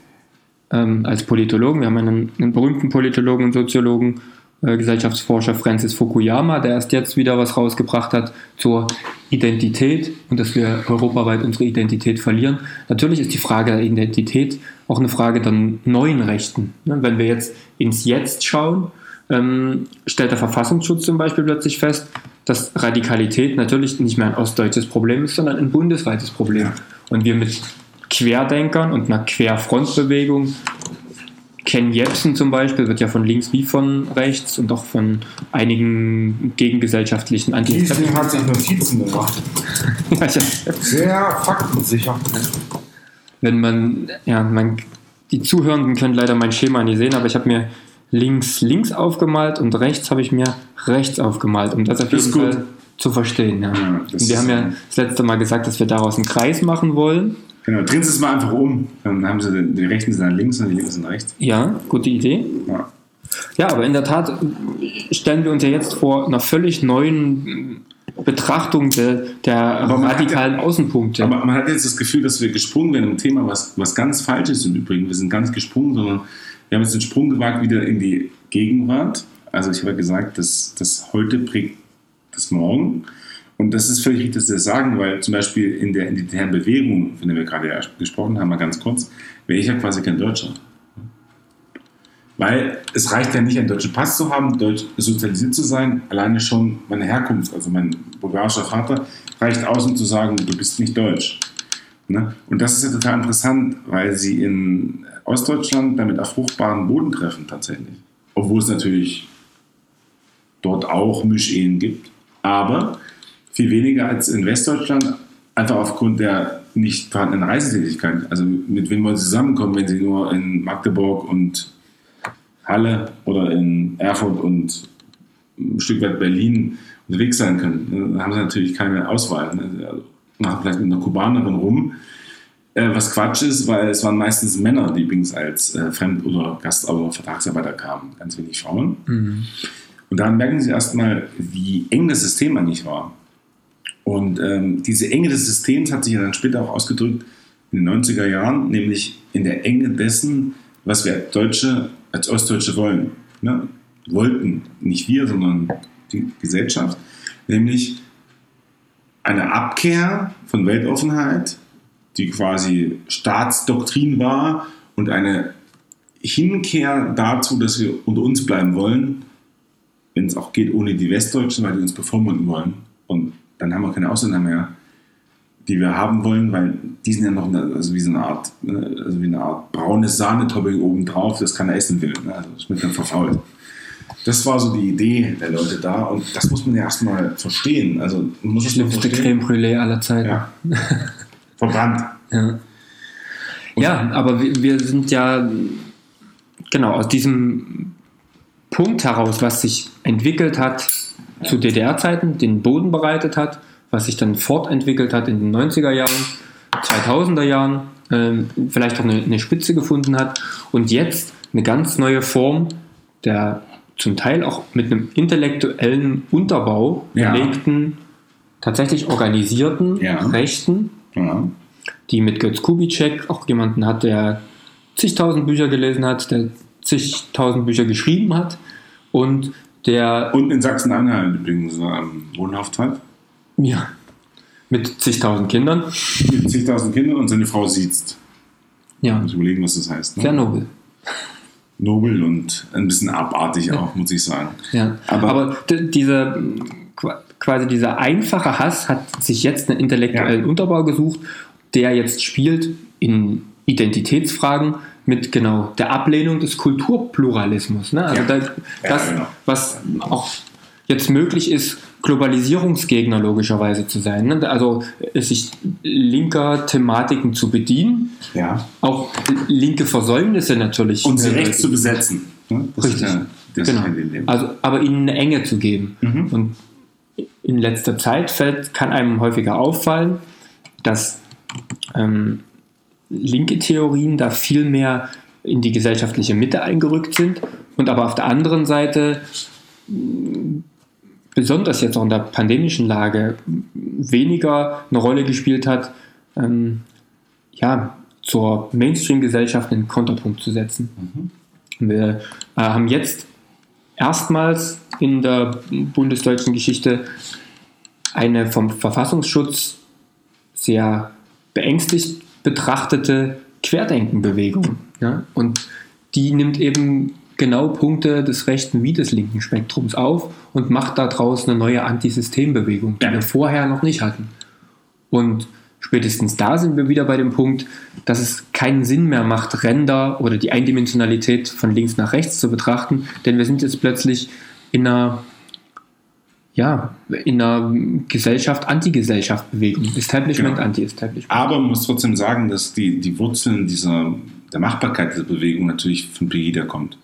ähm, als Politologen, wir haben einen, einen berühmten Politologen und Soziologen, äh, Gesellschaftsforscher Francis Fukuyama, der erst jetzt wieder was rausgebracht hat zur Identität und dass wir europaweit unsere Identität verlieren. Natürlich ist die Frage der Identität auch eine Frage der neuen Rechten. Ne? Wenn wir jetzt ins Jetzt schauen, ähm, stellt der Verfassungsschutz zum Beispiel plötzlich fest, dass Radikalität natürlich nicht mehr ein ostdeutsches Problem ist, sondern ein bundesweites Problem. Und wir mit Querdenkern und einer Querfrontbewegung, Ken Jebsen zum Beispiel, wird ja von links wie von rechts und auch von einigen gegengesellschaftlichen anti Kiesling hat sich Notizen gemacht. <laughs> Ja, ja. Sehr faktensicher. Wenn man, ja, man, die Zuhörenden können leider mein Schema nicht sehen, aber ich habe mir links links aufgemalt und rechts habe ich mir rechts aufgemalt, um das auf jeden ist gut. Fall zu verstehen. Ja. Ja, wir haben ja das letzte Mal gesagt, dass wir daraus einen Kreis machen wollen. Genau, drehen Sie es mal einfach um. Dann haben Sie den, die rechten sind dann links und die linken sind rechts. Ja, gute Idee. Ja. Ja, aber in der Tat stellen wir uns ja jetzt vor einer völlig neuen Betrachtung der, der man hat radikalen Außenpunkte. Aber man hat jetzt das Gefühl, dass wir gesprungen werden im Thema, was, was ganz falsch ist im Übrigen. Wir sind nicht gesprungen, sondern wir haben jetzt den Sprung gewagt wieder in die Gegenwart. Also ich habe gesagt, dass das heute prägt das Morgen. Und das ist völlig richtig, dass Sie das sagen, weil zum Beispiel in der identitären Bewegung, von der wir gerade gesprochen haben, mal ganz kurz, wäre ich ja quasi kein Deutscher. Weil es reicht ja nicht, einen deutschen Pass zu haben, deutsch sozialisiert zu sein, alleine schon meine Herkunft, also mein bulgarischer Vater, reicht aus, um zu sagen, du bist nicht deutsch. Ne? Und das ist ja total interessant, weil sie in Ostdeutschland damit auf fruchtbaren Boden treffen tatsächlich. Obwohl es natürlich dort auch Mischehen gibt, aber viel weniger als in Westdeutschland, einfach aufgrund der nicht vorhandenen Reisetätigkeit. Also mit wem wollen sie zusammenkommen, wenn sie nur in Magdeburg und Halle oder in Erfurt und ein Stück weit Berlin unterwegs sein können. Dann haben sie natürlich keine Auswahl. Ne? Also machen vielleicht mit einer Kubanerin rum, äh, was Quatsch ist, weil es waren meistens Männer, die übrigens als äh, Fremd- oder Gast- oder Vertragsarbeiter kamen, ganz wenig Frauen. Und dann merken sie erstmal, wie eng das System eigentlich war. Und ähm, diese Enge des Systems hat sich ja dann später auch ausgedrückt in den 90er Jahren, nämlich in der Enge dessen, was wir Deutsche als Ostdeutsche wollen. Ne? Wollten, nicht wir, sondern die Gesellschaft, nämlich eine Abkehr von Weltoffenheit, die quasi Staatsdoktrin war und eine Hinkehr dazu, dass wir unter uns bleiben wollen, wenn es auch geht, ohne die Westdeutschen, weil die uns bevormunden wollen. Und dann haben wir keine Ausländer mehr, die wir haben wollen, weil die sind ja noch eine, also wie so eine Art, ne, also wie eine Art braunes Sahnetopping oben drauf, das keiner essen will. Ne? Also das schmeckt dann verfault. Das war so die Idee der Leute da und das muss man ja erstmal verstehen. Also man muss es mal Schlimmste verstehen. Creme Brûlée aller Zeiten. Ja. <laughs> Verbrannt. Ja, ja aber wir, wir sind ja genau aus diesem Punkt heraus, was sich entwickelt hat zu DDR-Zeiten, den Boden bereitet hat, was sich dann fortentwickelt hat in den 90er Jahren, 2000er Jahren, ähm, vielleicht auch eine, eine Spitze gefunden hat und jetzt eine ganz neue Form der zum Teil auch mit einem intellektuellen Unterbau Ja. belegten, tatsächlich organisierten Ja. Rechten, Ja. die mit Götz Kubitschek auch jemanden hat, der zigtausend Bücher gelesen hat, der zigtausend Bücher geschrieben hat und der Und in Sachsen-Anhalt übrigens ähm, wohnhaft hat. ja, mit zigtausend Kindern. Mit 10.000 Kindern und seine Frau sieht. Ja, Muss überlegen, was das heißt. Ne? sehr nobel. Nobel und ein bisschen abartig auch, muss ich sagen. Ja. Aber- Aber, d- dieser qua- quasi dieser einfache Hass hat sich jetzt einen intellektuellen Ja. Unterbau gesucht, der jetzt spielt in Identitätsfragen mit genau der Ablehnung des Kulturpluralismus. Ne? Also Ja. da, Ja, das, genau. was auch jetzt möglich ist, Globalisierungsgegner logischerweise zu sein. Ne? Also äh, sich linker Thematiken zu bedienen, Ja. auch linke Versäumnisse natürlich. Und sie äh, recht zu besetzen. Ne? Das Richtig. Ja, das genau. ja. Also, aber ihnen eine Enge zu geben. Mhm. Und in letzter Zeit fällt, kann einem häufiger auffallen, dass ähm, linke Theorien da viel mehr in die gesellschaftliche Mitte eingerückt sind und aber auf der anderen Seite besonders jetzt auch in der pandemischen Lage weniger eine Rolle gespielt hat, ähm, ja, zur Mainstream-Gesellschaft einen Konterpunkt zu setzen. Wir äh, haben jetzt erstmals in der bundesdeutschen Geschichte eine vom Verfassungsschutz sehr beängstigt betrachtete Querdenkenbewegung. Ja? Und die nimmt eben genau Punkte des rechten wie des linken Spektrums auf und macht daraus eine neue Antisystembewegung, die Ja. wir vorher noch nicht hatten. Und spätestens da sind wir wieder bei dem Punkt, dass es keinen Sinn mehr macht, Ränder oder die Eindimensionalität von links nach rechts zu betrachten, denn wir sind jetzt plötzlich in einer, ja, in einer Gesellschaft, Antigesellschaft-Bewegung. Establishment, Genau. Anti-Establishment. Aber man muss trotzdem sagen, dass die, die Wurzeln dieser, der Machbarkeit dieser Bewegung natürlich von Pegida kommt.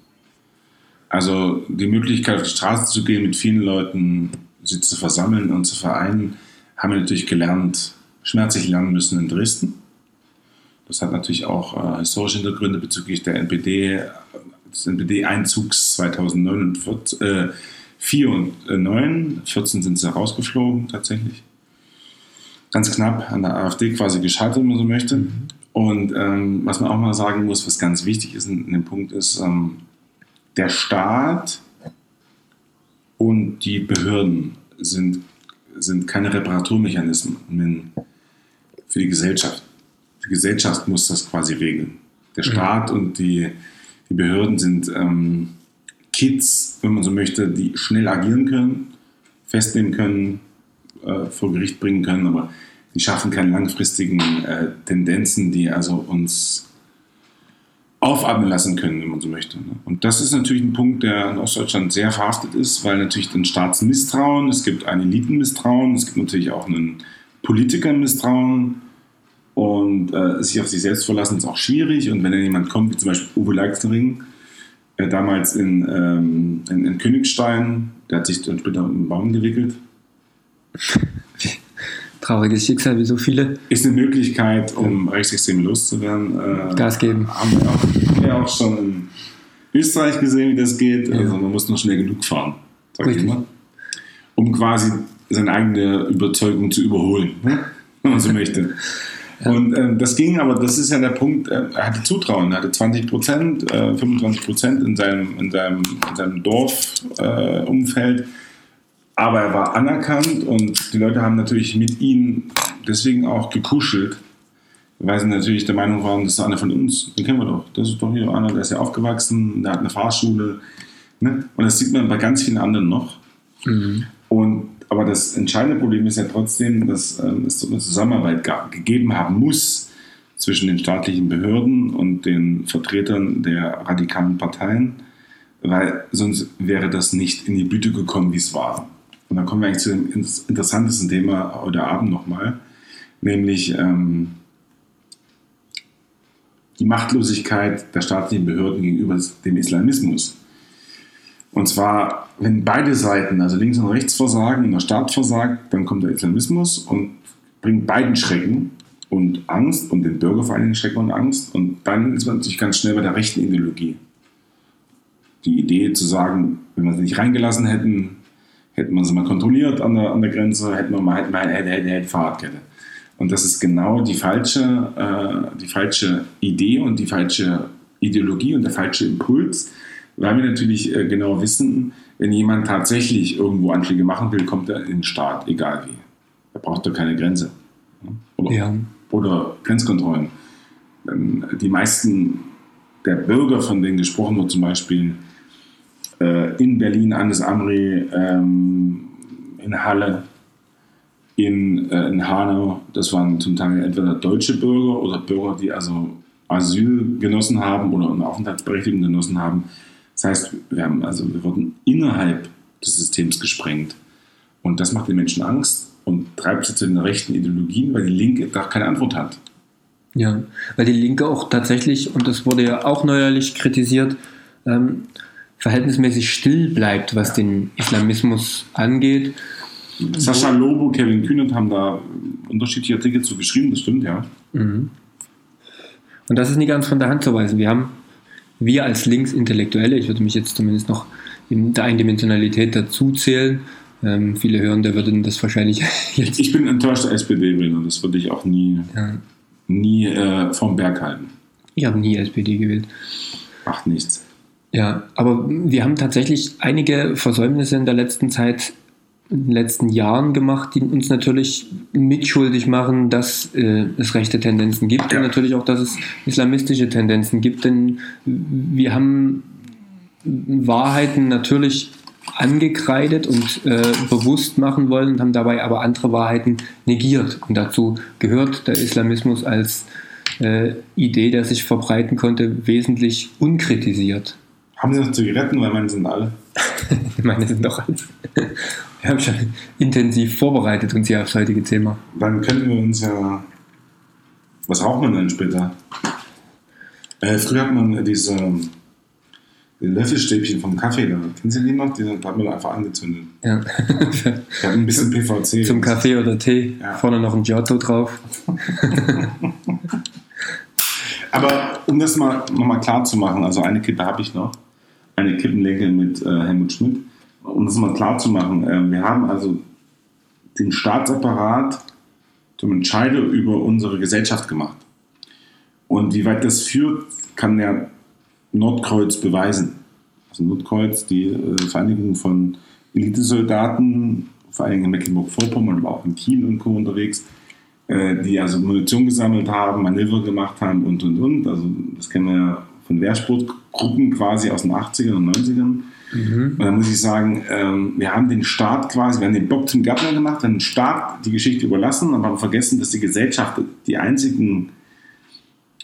Also die Möglichkeit, auf die Straße zu gehen, mit vielen Leuten sie zu versammeln und zu vereinen, haben wir natürlich gelernt, schmerzlich lernen müssen in Dresden. Das hat natürlich auch äh, historische Hintergründe bezüglich der NPD, des NPD-Einzugs 2009 und 14, äh, 4 und äh, 9. 14 sind sie rausgeflogen tatsächlich ganz knapp an der AfD quasi gescheitert, wenn man so möchte. Und ähm, was man auch mal sagen muss, was ganz wichtig ist in, in dem Punkt, ist, ähm, der Staat und die Behörden sind, sind keine Reparaturmechanismen für die Gesellschaft. Die Gesellschaft muss das quasi regeln. Der Staat und die, die Behörden sind ähm, Kids, wenn man so möchte, die schnell agieren können, festnehmen können, äh, vor Gericht bringen können, aber die schaffen keine langfristigen äh, Tendenzen, die also uns aufatmen lassen können, wenn man so möchte. Ne? Und das ist natürlich ein Punkt, der in Ostdeutschland sehr verhaftet ist, weil natürlich ein Staatsmisstrauen, es gibt ein Elitenmisstrauen, es gibt natürlich auch einen Politikermisstrauen und äh, sich auf sich selbst verlassen ist auch schwierig. Und wenn dann jemand kommt, wie zum Beispiel Uwe Leitzring, äh, damals in, ähm, in, in Königstein, der hat sich dann später um einen Baum gewickelt, <laughs> Trauriges Schicksal wie so viele. ist eine Möglichkeit, um Rechtsextreme loszuwerden. Äh, Gas geben. Haben wir, auch, haben wir auch schon in Österreich gesehen, wie das geht. Also man muss nur schnell genug fahren. sag ich immer, um quasi seine eigene Überzeugung zu überholen, ne? wenn man so <laughs> möchte. Und ähm, das ging, aber das ist ja der Punkt, äh, er hatte Zutrauen, er hatte 20 Prozent, äh, 25 Prozent in seinem, in seinem, in seinem Dorfumfeld, äh, aber er war anerkannt und die Leute haben natürlich mit ihm deswegen auch gekuschelt, weil sie natürlich der Meinung waren, das ist einer von uns, den kennen wir doch, das ist doch hier einer, der ist ja aufgewachsen, der hat eine Fahrschule. Ne? Und das sieht man bei ganz vielen anderen noch. Und, aber das entscheidende Problem ist ja trotzdem, dass ähm, es so eine Zusammenarbeit gab, gegeben haben muss zwischen den staatlichen Behörden und den Vertretern der radikalen Parteien, weil sonst wäre das nicht in die Blüte gekommen, wie es war. Und dann kommen wir eigentlich zu dem interessantesten Thema heute Abend nochmal, nämlich ähm, die Machtlosigkeit der staatlichen Behörden gegenüber dem Islamismus. Und zwar, wenn beide Seiten, also links und rechts versagen und der Staat versagt, dann kommt der Islamismus und bringt beiden Schrecken und Angst und den Bürger vor Dingen Schrecken und Angst. Und dann ist man natürlich ganz schnell bei der rechten Ideologie. Die Idee zu sagen, wenn wir sie nicht reingelassen hätten, hätten wir sie mal kontrolliert an der, an der Grenze, hätten wir mal, hätten wir hätte, hätte, hätte Fahrradkette. Und das ist genau die falsche, äh, die falsche Idee und die falsche Ideologie und der falsche Impuls, weil wir natürlich äh, genau wissen, wenn jemand tatsächlich irgendwo Anschläge machen will, kommt er in den Staat, egal wie. Er braucht doch keine Grenze. Oder, Ja. oder Grenzkontrollen. Ähm, Die meisten der Bürger, von denen gesprochen wird, zum Beispiel äh, in Berlin, Anis Amri, ähm, in Halle, in, äh, in Hanau, das waren zum Teil entweder deutsche Bürger oder Bürger, die also Asyl genossen haben oder eine Aufenthaltsberechtigung genossen haben. Das heißt, wir, haben also, wir wurden innerhalb des Systems gesprengt. Und das macht den Menschen Angst und treibt sie zu den rechten Ideologien, weil die Linke da keine Antwort hat. Ja, weil die Linke auch tatsächlich, und das wurde ja auch neuerlich kritisiert, ähm, verhältnismäßig still bleibt, was den Islamismus angeht. Sascha Lobo, Kevin Kühnert haben da unterschiedliche Artikel zu geschrieben, das stimmt, ja. Und das ist nicht ganz von der Hand zu weisen. Wir haben, wir als Linksintellektuelle, ich würde mich jetzt zumindest noch in der Eindimensionalität dazu zählen, ähm, viele hören, der würden das wahrscheinlich <laughs> jetzt. Ich bin enttäuschter SPD-Wähler, das würde ich auch nie, Ja, nie äh, vom Berg halten. ich habe nie SPD gewählt. Macht nichts. Ja, aber wir haben tatsächlich einige Versäumnisse in der letzten Zeit, in den letzten Jahren gemacht, die uns natürlich mitschuldig machen, dass äh, es rechte Tendenzen gibt Ja. und natürlich auch, dass es islamistische Tendenzen gibt. Denn wir haben Wahrheiten natürlich angekreidet und äh, bewusst machen wollen und haben dabei aber andere Wahrheiten negiert. Und dazu gehört der Islamismus als äh, Idee, der sich verbreiten konnte, wesentlich unkritisiert. Haben Sie noch Zigaretten, weil meine sind alle? <laughs> Ich meine, sind doch alles. <laughs> Wir haben schon intensiv vorbereitet uns hier aufs heutige Thema. Dann könnten wir uns ja. Was raucht man denn später? Äh, früher hat man diese die Löffelstäbchen vom Kaffee da. Kennen Sie die noch? Die hat man einfach angezündet. Ja. Die ein bisschen <laughs> PVC. Zum Kaffee oder Tee. Ja. Vorne noch ein Giotto drauf. Aber um das mal nochmal klar zu machen, also eine Kippe habe ich noch, eine Kippenlenke mit äh, Helmut Schmidt, um das mal klar zu machen, äh, wir haben also den Staatsapparat zum Entscheider über unsere Gesellschaft gemacht. Und wie weit das führt, kann der Nordkreuz beweisen. Also Nordkreuz, die äh, Vereinigung von Elitesoldaten, vor allem in Mecklenburg-Vorpommern, aber auch in Kiel und Co. unterwegs, äh, die also Munition gesammelt haben, Manöver gemacht haben und und und. Also das kennen wir ja von Wehrsportgruppen quasi aus den 80ern und 90ern. Und da muss ich sagen, ähm, wir haben den Staat quasi, wir haben den Bock zum Gärtner gemacht, haben den Staat die Geschichte überlassen, aber haben vergessen, dass die Gesellschaft die einzigen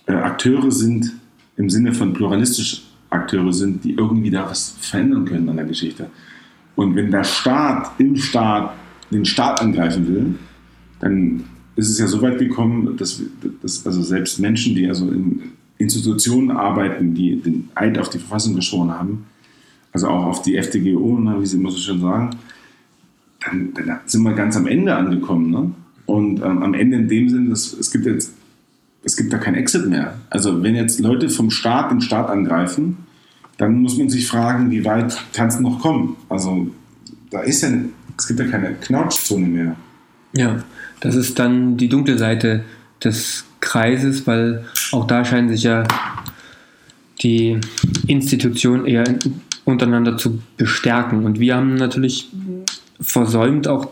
äh, Akteure sind, im Sinne von pluralistisch Akteure sind, die irgendwie da was verändern können an der Geschichte. Und wenn der Staat im Staat den Staat angreifen will, dann ist es ja so weit gekommen, dass, dass also selbst Menschen, die also in Institutionen arbeiten, die den Eid auf die Verfassung geschworen haben, also auch auf die FDGO, ne, wie sie immer so schön sagen, dann, dann sind wir ganz am Ende angekommen. Ne? Und ähm, am Ende in dem Sinn, dass es gibt jetzt, es gibt da kein Exit mehr. Also wenn jetzt Leute vom Staat den Staat angreifen, dann muss man sich fragen, wie weit kann es noch kommen? Also da ist ja, es gibt ja keine Knautschzone mehr. Ja, das ist dann die dunkle Seite des Kreises, weil auch da scheinen sich ja die Institutionen eher untereinander zu bestärken. Und wir haben natürlich versäumt, auch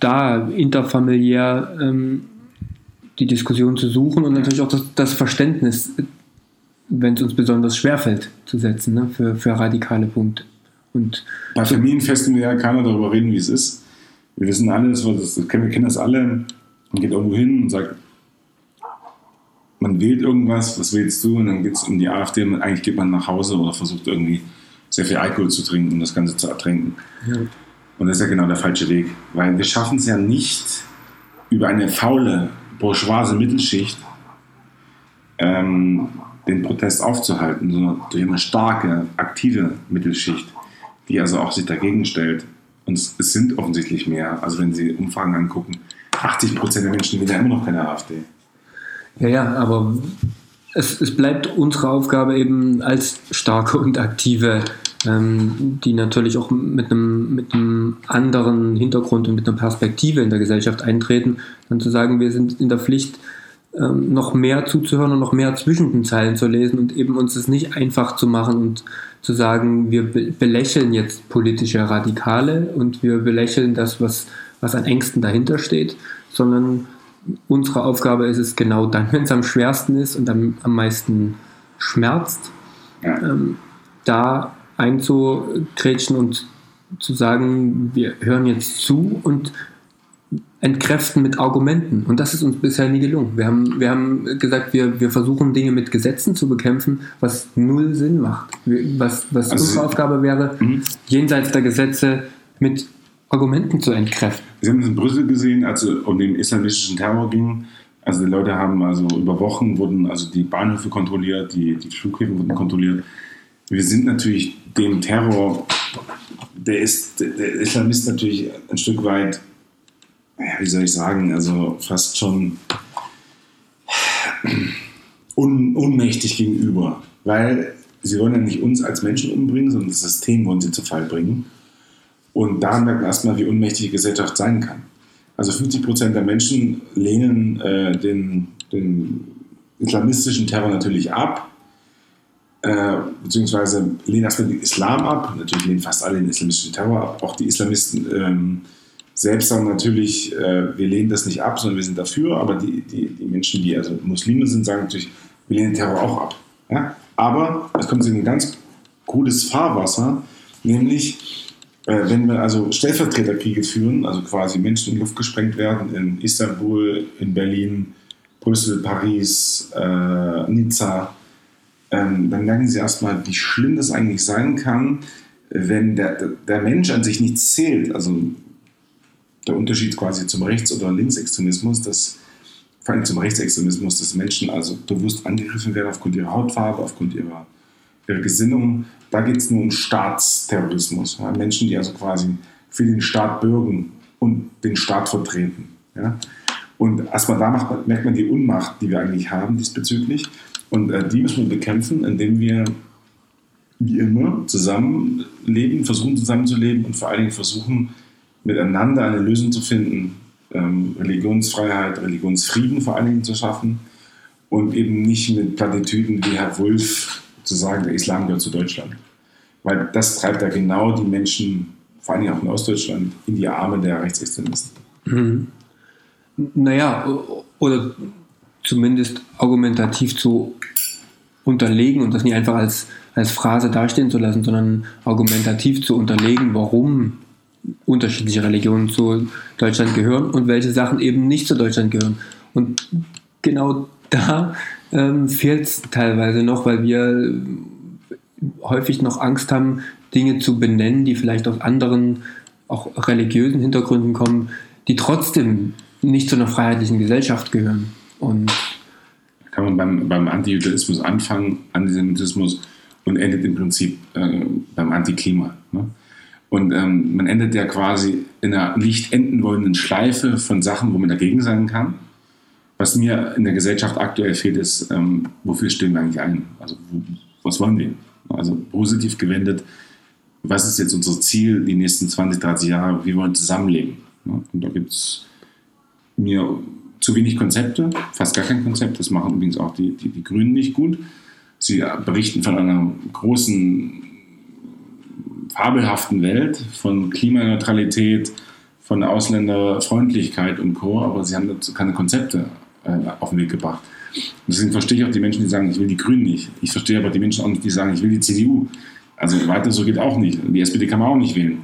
da interfamiliär ähm, die Diskussion zu suchen und natürlich auch das, das Verständnis, wenn es uns besonders schwerfällt, zu setzen ne, für, für radikale Punkte. Und Bei Familienfesten will ja keiner darüber reden, wie es ist. Wir wissen alle, das, das, das kennen, wir kennen das alle. Man geht irgendwo hin und sagt, man wählt irgendwas, was wählst du? Und dann geht es um die AfD und eigentlich geht man nach Hause oder versucht irgendwie sehr viel Alkohol zu trinken, um das Ganze zu ertränken. ja, Und das ist ja genau der falsche Weg, weil wir schaffen es ja nicht über eine faule, bourgeoise Mittelschicht ähm, den Protest aufzuhalten, sondern durch eine starke, aktive Mittelschicht, die also auch sich dagegen stellt. Und es sind offensichtlich mehr. Also wenn Sie Umfragen angucken, 80 Prozent der Menschen wählen ja immer noch keine AfD. Ja, ja, aber es, es bleibt unsere Aufgabe eben als starke und aktive, ähm, die natürlich auch mit einem, mit einem anderen Hintergrund und mit einer Perspektive in der Gesellschaft eintreten, dann zu sagen, wir sind in der Pflicht, ähm, noch mehr zuzuhören und noch mehr zwischen den Zeilen zu lesen und eben uns es nicht einfach zu machen und zu sagen, wir be belächeln jetzt politische Radikale und wir belächeln das, was, was an Ängsten dahinter steht, sondern unsere Aufgabe ist es genau dann, <laughs> wenn es am schwersten ist und am, am meisten schmerzt, Ja. ähm, da einzugrätschen und zu sagen, wir hören jetzt zu und entkräften mit Argumenten. Und das ist uns bisher nie gelungen. Wir haben, wir haben gesagt, wir, wir versuchen Dinge mit Gesetzen zu bekämpfen, was null Sinn macht. Was, was Also unsere Aufgabe wäre, Mhm. jenseits der Gesetze mit Argumenten zu entkräften. Sie haben es in Brüssel gesehen, als es um den islamistischen Terror ging. Also die Leute haben also über Wochen wurden also die Bahnhöfe kontrolliert, die, die Flughäfen wurden kontrolliert. Wir sind natürlich dem Terror, der ist, der- Islamist natürlich ein Stück weit, wie soll ich sagen, also fast schon un, ohnmächtig gegenüber. Weil sie wollen ja nicht uns als Menschen umbringen, sondern das System wollen sie zu Fall bringen. Und da merkt man erstmal, wie ohnmächtig die Gesellschaft sein kann. Also 50 Prozent der Menschen lehnen äh, den, den islamistischen Terror natürlich ab, äh, beziehungsweise lehnen erstmal den Islam ab. Natürlich lehnen fast alle den islamistischen Terror ab. Auch die Islamisten ähm, selbst sagen natürlich, äh, wir lehnen das nicht ab, sondern wir sind dafür. Aber die, die, die Menschen, die also Muslime sind, sagen natürlich, wir lehnen den Terror auch ab. Ja? Aber es kommt in ein ganz gutes Fahrwasser, nämlich wenn wir also Stellvertreterkriege führen, also quasi Menschen in die Luft gesprengt werden in Istanbul, in Berlin, Brüssel, Paris, äh, Nizza, ähm, dann merken sie erstmal, wie schlimm das eigentlich sein kann, wenn der, der- der Mensch an sich nichts zählt. Also der Unterschied quasi zum Rechts- oder Linksextremismus, dass vor allem zum Rechtsextremismus, dass Menschen also bewusst angegriffen werden aufgrund ihrer Hautfarbe, aufgrund ihrer, ihrer Gesinnung. Da geht es nur um Staatsterrorismus. Ja? Menschen, die also quasi für den Staat bürgen und den Staat vertreten. Ja? Und erstmal da macht merkt man die Unmacht, die wir eigentlich haben diesbezüglich. Und äh, die müssen wir bekämpfen, indem wir wie immer zusammenleben, versuchen zusammenzuleben und vor allen Dingen versuchen, miteinander eine Lösung zu finden, ähm, Religionsfreiheit, Religionsfrieden vor allen Dingen zu schaffen und eben nicht mit Plattitüden wie Herr Wulff zu sagen, der Islam gehört zu Deutschland. Weil das treibt ja genau die Menschen, vor Dingen auch in Ostdeutschland, in die Arme der Rechtsextremisten. Naja, o- oder zumindest argumentativ zu unterlegen und das nicht einfach als, als Phrase dastehen zu lassen, sondern argumentativ zu unterlegen, warum unterschiedliche Religionen zu Deutschland gehören und welche Sachen eben nicht zu Deutschland gehören. Und genau da ähm, fehlt es teilweise noch, weil wir häufig noch Angst haben, Dinge zu benennen, die vielleicht aus anderen, auch religiösen Hintergründen kommen, die trotzdem nicht zu einer freiheitlichen Gesellschaft gehören. Und kann man beim, beim Antijudaismus anfangen, Antisemitismus und endet im Prinzip äh, beim Antiklima. Ne? Und ähm, man endet ja quasi in einer nicht enden wollenden Schleife von Sachen, wo man dagegen sein kann. Was mir in der Gesellschaft aktuell fehlt, ist, ähm, wofür stehen wir eigentlich ein? Also wo, was wollen wir? Also positiv gewendet was ist jetzt unser Ziel die nächsten 20, 30 Jahre, wie wollen wir zusammenleben. Ja, und da gibt es mir zu wenig Konzepte, fast gar kein Konzept. Das machen übrigens auch die, die, die Grünen nicht gut. Sie berichten von einer großen, fabelhaften Welt, von Klimaneutralität, von Ausländerfreundlichkeit und Co., aber sie haben dazu keine Konzepte auf den Weg gebracht. Deswegen verstehe ich auch die Menschen, die sagen, ich will die Grünen nicht. Ich verstehe aber die Menschen auch nicht, die sagen, ich will die CDU. Also weiter so geht auch nicht. Die SPD kann man auch nicht wählen.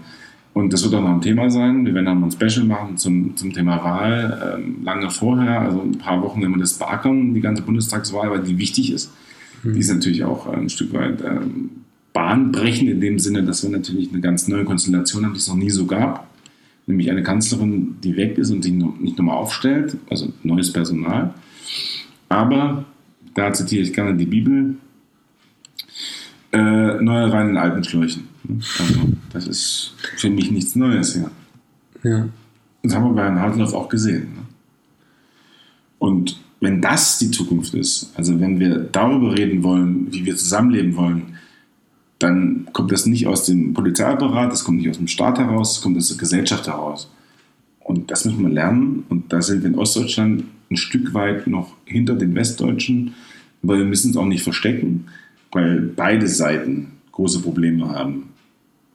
Und das wird auch noch ein Thema sein. Wir werden dann mal ein Special machen zum, zum Thema Wahl, ähm, lange vorher, also ein paar Wochen, wenn wir das beackern, die ganze Bundestagswahl, weil die wichtig ist. Mhm. Die ist natürlich auch ein Stück weit ähm, bahnbrechend in dem Sinne, dass wir natürlich eine ganz neue Konstellation haben, die es noch nie so gab. Nämlich eine Kanzlerin, die weg ist und sich nicht nochmal aufstellt, also neues Personal. Aber, da zitiere ich gerne die Bibel, äh, neue Wein in alten Schläuchen. Also, das ist für mich nichts Neues hier. Ja. Das haben wir bei Herrn Hartloff auch gesehen. Ne? Und wenn das die Zukunft ist, also wenn wir darüber reden wollen, wie wir zusammenleben wollen, dann kommt das nicht aus dem Polizeiapparat, das kommt nicht aus dem Staat heraus, das kommt aus der Gesellschaft heraus. Und das müssen wir lernen. Und da sind wir in Ostdeutschland ein Stück weit noch hinter den Westdeutschen, weil wir müssen es auch nicht verstecken weil beide Seiten große Probleme haben,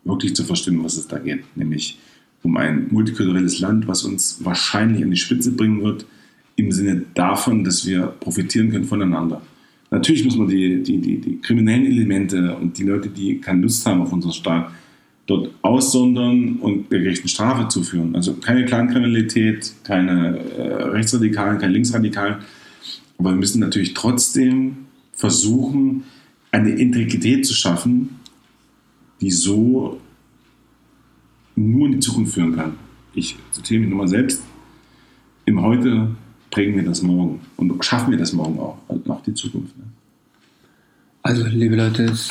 wirklich zu verstehen, was es da geht. Nämlich um ein multikulturelles Land, was uns wahrscheinlich an die Spitze bringen wird, im Sinne davon, dass wir profitieren können voneinander. Natürlich muss man die, die, die, die kriminellen Elemente und die Leute, die keine Lust haben auf unseren Staat, dort aussondern und der gerechten Strafe zuführen. Also keine Clankriminalität, keine äh, Rechtsradikalen, keine Linksradikalen. Aber wir müssen natürlich trotzdem versuchen, eine Integrität zu schaffen, die so nur in die Zukunft führen kann. Ich zitiere mich nochmal selbst. Im Heute prägen wir das morgen und schaffen wir das morgen auch, also auch die Zukunft. Ne? Also, liebe Leute, es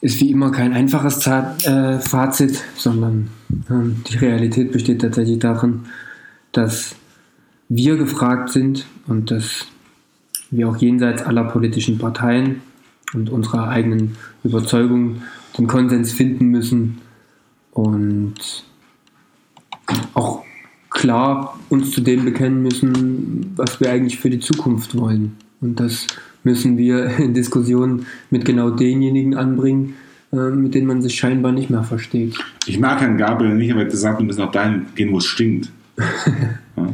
ist wie immer kein einfaches Zart, äh, Fazit, sondern äh, die Realität besteht tatsächlich darin, dass wir gefragt sind und dass wir auch jenseits aller politischen Parteien und unserer eigenen Überzeugung den Konsens finden müssen und auch klar uns zu dem bekennen müssen, was wir eigentlich für die Zukunft wollen. Und das müssen wir <laughs> in Diskussionen mit genau denjenigen anbringen, äh, mit denen man sich scheinbar nicht mehr versteht. Ich mag Herrn Gabriel nicht, aber er hat gesagt, wir müssen auch dahin gehen, wo es stinkt. <laughs> ja.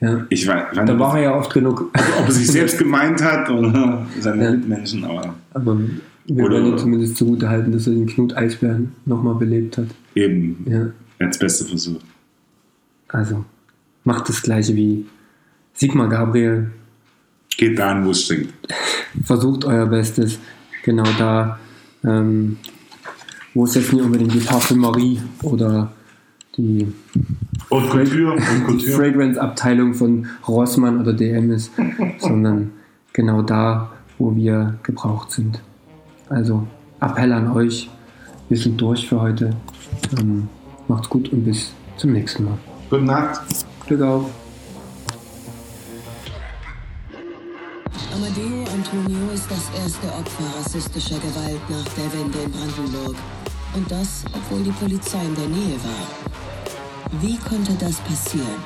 Ja. Ich weiß, da war er ja oft genug. Also, ob er sich <laughs> selbst gemeint hat oder seine ja. Mitmenschen, aber. Aber wir oder, wollen ihm zumindest zugute halten, dass er den Knut Eisbären nochmal belebt hat. Eben. Ja. Er hat das Beste versucht. Also, macht das Gleiche wie Sigmar Gabriel. Geht dahin, wo es stinkt. Versucht euer Bestes. Genau da, ähm, wo es jetzt nicht unbedingt die Parfümerie oder die und Couture, und Couture. Fragrance-Abteilung von Rossmann oder DM ist, <laughs> sondern genau da, wo wir gebraucht sind. Also Appell an euch. Wir sind durch für heute. Ähm, macht's gut und bis zum nächsten Mal. Gute Nacht. Glück auf. Amadeo Antonio ist das erste Opfer rassistischer Gewalt nach der Wende in Brandenburg. Und das, obwohl die Polizei in der Nähe war. Wie konnte das passieren?